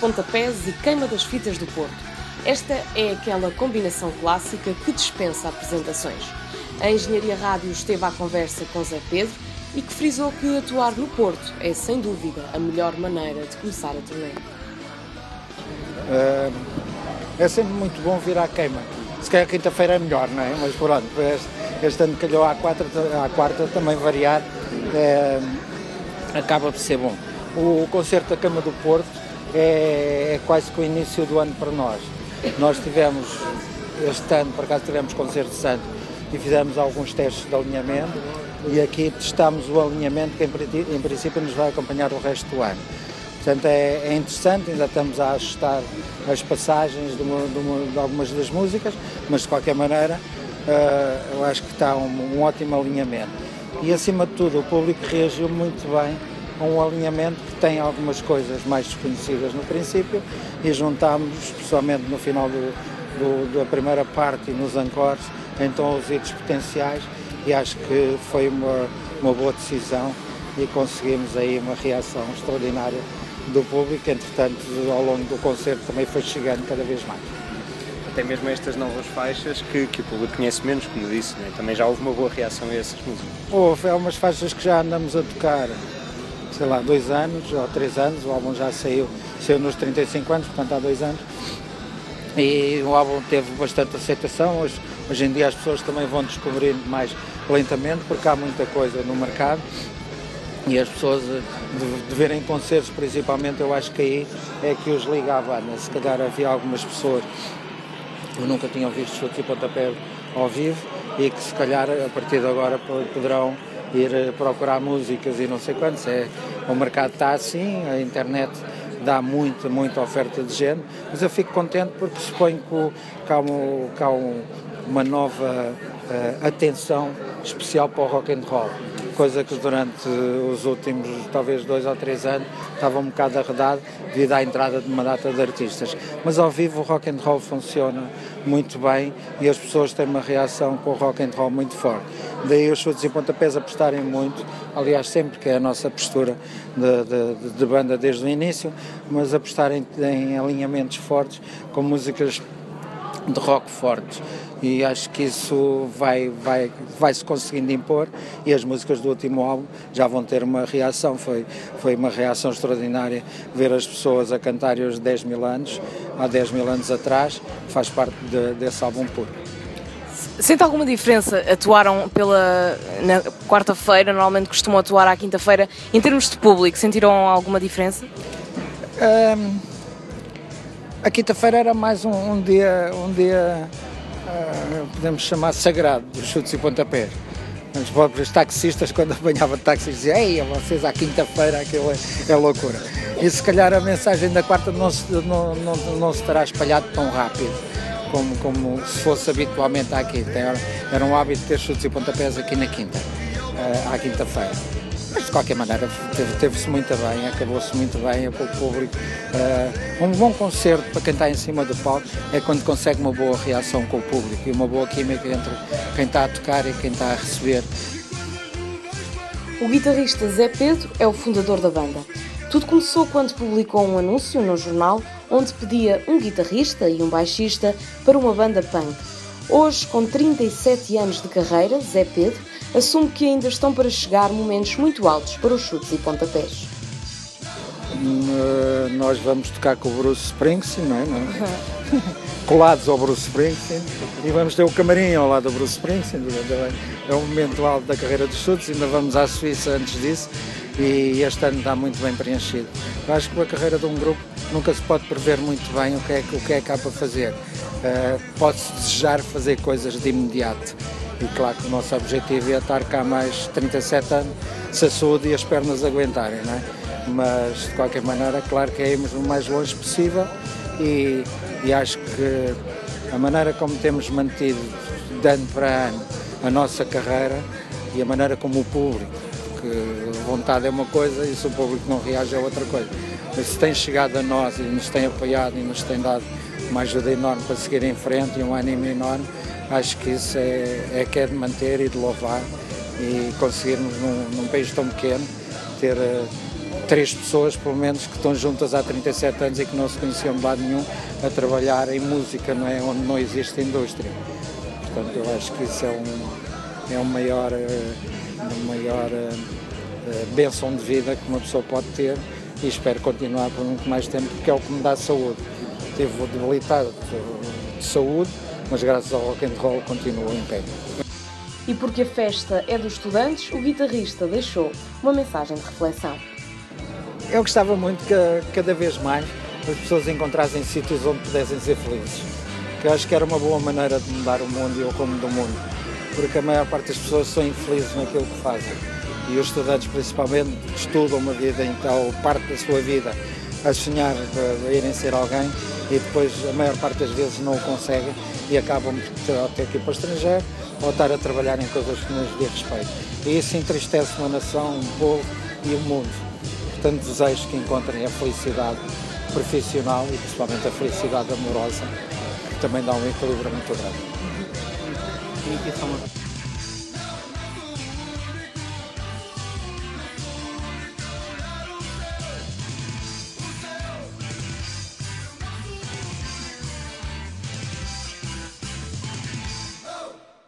pontapés e queima das fitas do Porto. Esta é aquela combinação clássica que dispensa apresentações. A Engenharia Rádio esteve à conversa com Zé Pedro e que frisou que atuar no Porto é, sem dúvida, a melhor maneira de começar a turnê. Uh, é sempre muito bom vir à queima. Se calhar quinta-feira é melhor, não é? Mas pronto, este, este ano calhou à quarta, à quarta também variar, é, acaba por ser bom. O, o concerto da Cama do Porto é, é quase que o início do ano para nós. Nós tivemos, este ano, por acaso tivemos concerto de santo e fizemos alguns testes de alinhamento e aqui testamos o alinhamento que em, em princípio nos vai acompanhar o resto do ano. Portanto, é, é, interessante, ainda estamos a ajustar as passagens de, uma, de, uma, de algumas das músicas, mas de qualquer maneira uh, eu acho que está um, um, ótimo alinhamento. E acima de tudo, o público reagiu muito bem um alinhamento que tem algumas coisas mais desconhecidas no princípio e juntámos, especialmente no final do, do, da primeira parte e nos ancores, então os hits potenciais e acho que foi uma, uma boa decisão e conseguimos aí uma reação extraordinária do público, entretanto ao longo do concerto também foi chegando cada vez mais. Até mesmo estas novas faixas que, que o público conhece menos, como disse, né? também já houve uma boa reação a essas músicas. Houve, há umas faixas que já andamos a tocar, sei lá, dois anos ou três anos, o álbum já saiu, saiu nos 35 anos, portanto há dois anos, e o álbum teve bastante aceitação, hoje, hoje em dia as pessoas também vão descobrindo mais lentamente, porque há muita coisa no mercado, e as pessoas eh, de, de, verem concertos principalmente eu acho que aí é que os liga à banda. Se calhar havia algumas pessoas que nunca tinham visto chutes e pontapé ao vivo e que se calhar a partir de agora poderão ir eh, procurar músicas e não sei quantos é, o mercado está assim a internet dá muita, muita oferta de género, mas eu fico contente porque suponho que, há, um, que há um, uma nova uh, atenção especial para o rock and roll coisa que durante os últimos talvez dois ou três anos estava um bocado arredado devido à entrada de uma data de artistas. Mas ao vivo o rock and roll funciona muito bem e as pessoas têm uma reação com o rock and roll muito forte. Daí os chutes e pontapés apostarem muito, aliás sempre que é a nossa postura de, de, de banda desde o início, mas apostarem em alinhamentos fortes com músicas de rock fortes e acho que isso vai, vai, vai se conseguindo impor e as músicas do último álbum já vão ter uma reação, foi, foi uma reação extraordinária ver as pessoas a cantarem os 10 mil anos, há 10 mil anos atrás, faz parte de, desse álbum puro. Sente alguma diferença? Atuaram pela na quarta-feira, normalmente costumam atuar à quinta-feira. Em termos de público, sentiram alguma diferença? Um, a quinta-feira era mais um, um, dia, um dia uh, podemos chamar sagrado dos chutes e pontapés. Os próprios taxistas, quando apanhava táxis, diziam: Ei, vocês à quinta-feira, aquilo é, é, loucura. E se calhar a mensagem da quarta não se, não, não, não se terá espalhado tão rápido como, como se fosse habitualmente aqui. Era um hábito ter chutes e pontapés aqui na quinta, uh, à quinta-feira. Mas de qualquer maneira teve-se muito bem, acabou-se muito bem com o público. Uh, um bom concerto para quem está em cima do palco é quando consegue uma boa reação com o público e uma boa química entre quem está a tocar e quem está a receber. O guitarrista Zé Pedro é o fundador da banda. Tudo começou quando publicou um anúncio no jornal onde pedia um guitarrista e um baixista para uma banda punk. Hoje, com 37 anos de carreira, Zé Pedro assume que ainda estão para chegar momentos muito altos para os chutes e pontapés. Uh, nós vamos tocar com o Bruce Springsteen, não é? Não é? Colados ao Bruce Springsteen e vamos ter o camarim ao lado do Bruce Springsteen. É um momento alto da carreira dos chutes, ainda vamos à Suíça antes disso e este ano está muito bem preenchido. Eu acho que a carreira de um grupo nunca se pode prever muito bem o que é, o que, é que há para fazer. Uh, Pode-se desejar fazer coisas de imediato e claro que o nosso objetivo é estar cá mais 37 anos, se a saúde e as pernas aguentarem, não é? Mas de qualquer maneira, claro que é irmos o mais longe possível e, e acho que a maneira como temos mantido de ano para ano a nossa carreira e a maneira como o público, que vontade é uma coisa e se o público não reage é outra coisa. Mas se tem chegado a nós e nos tem apoiado e nos tem dado uma ajuda enorme para seguir em frente e um ânimo enorme, acho que isso é, é que é de manter e de louvar e conseguirmos num, num país tão pequeno ter, três pessoas, pelo menos, que estão juntas há 37 anos e que não se conheciam de lado nenhum a trabalhar em música, não é? onde não existe indústria. Portanto, eu acho que isso é um, é um maior, eh, uma maior uh, benção de vida que uma pessoa pode ter e espero continuar por muito mais tempo, porque é o que me dá saúde. Tive debilitado de saúde, mas graças ao rock and roll continuo em pé. E porque a festa é dos estudantes, o guitarrista deixou uma mensagem de reflexão. Eu gostava muito que cada vez mais as pessoas encontrassem sítios onde pudessem ser felizes. Que eu acho que era uma boa maneira de mudar o mundo e o rumo do mundo. Porque a maior parte das pessoas são infelizes naquilo que fazem. E os estudantes, principalmente, estudam uma vida, então, parte da sua vida a sonhar de irem ser alguém e depois, a maior parte das vezes, não o conseguem e acabam por ter que ir para o estrangeiro ou estar a trabalhar em coisas que nos dê respeito. E isso entristece uma nação, um povo e o mundo. Portanto, desejo que encontrem a felicidade profissional e principalmente a felicidade amorosa, que também dá um equilíbrio muito grande.